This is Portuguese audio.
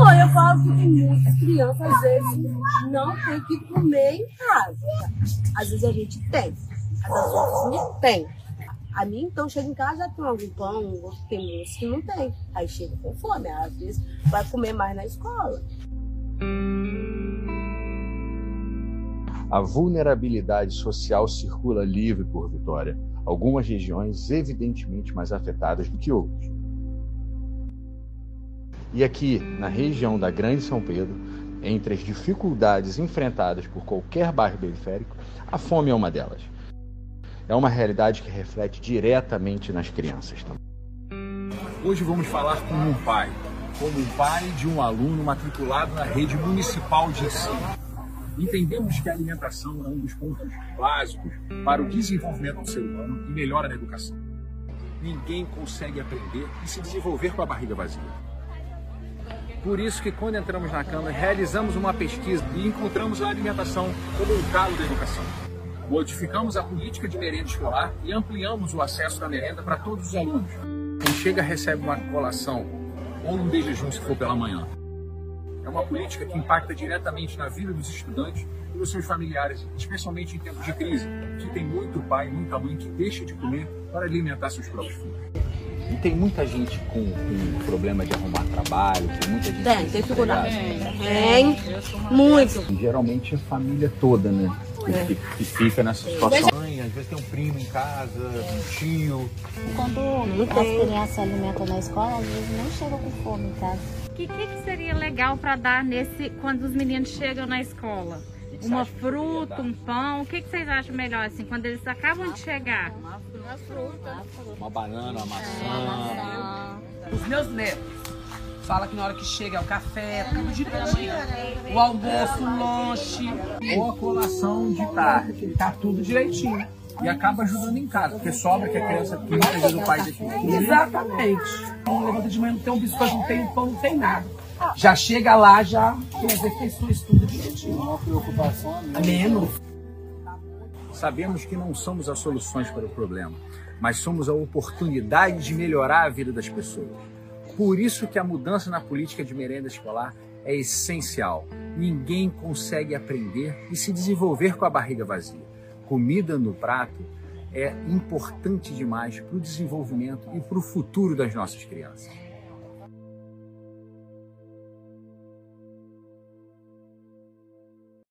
falou, eu falo que tem muitas crianças, às vezes, não tem que comer em casa. Às vezes a gente tem, às vezes não tem. A mim, então, chega em casa, já tem algum pão, tem muitos que não tem. Aí chega com fome, às vezes vai comer mais na escola. A vulnerabilidade social circula livre por Vitória, algumas regiões evidentemente mais afetadas do que outras. E aqui, na região da Grande São Pedro, entre as dificuldades enfrentadas por qualquer bairro periférico, a fome é uma delas. É uma realidade que reflete diretamente nas crianças também. Hoje vamos falar com um pai, como um pai de um aluno matriculado na rede municipal de ensino. Entendemos que a alimentação é um dos pontos básicos para o desenvolvimento do ser humano e melhora na educação. Ninguém consegue aprender e se desenvolver com a barriga vazia. Por isso que quando entramos na Câmara, realizamos uma pesquisa e encontramos a alimentação como um calo da educação. Modificamos a política de merenda escolar e ampliamos o acesso da merenda para todos os alunos. Quem chega recebe uma colação ou um de jejum se for pela manhã. É uma política que impacta diretamente na vida dos estudantes e dos seus familiares, especialmente em tempos de crise, que tem muito pai e muita mãe que deixa de comer para alimentar seus próprios filhos. E tem muita gente com, com problema de arrumar trabalho, tem muita gente Tem, tem dificuldade. Tem, muito. Geralmente a família toda, né? Que, que fica nessa situação. Mãe, às vezes tem um primo em casa, um tio. Quando as crianças se alimentam na escola, às vezes não chegam com fome em casa. O que, que, que seria legal para dar nesse quando os meninos chegam na escola? Uma fruta, um pão, o que, que vocês acham melhor assim, quando eles acabam de chegar? Uma banana, uma maçã. Os meus netos falam que na hora que chega é o café, tudo direitinho. O almoço, o lanche. Ou a colação de tarde, tá tudo direitinho. E acaba ajudando em casa, porque sobra que a criança, que muitas vezes o pai deixa. Exatamente. Então, levanta de manhã, não tem um biscoito, não tem um pão, não tem nada. Já chega lá, já tem as refeições, tudo direitinho. Uma preocupação menos. Sabemos que não somos as soluções para o problema, mas somos a oportunidade de melhorar a vida das pessoas. Por isso que a mudança na política de merenda escolar é essencial. Ninguém consegue aprender e se desenvolver com a barriga vazia. Comida no prato é importante demais para o desenvolvimento e para o futuro das nossas crianças.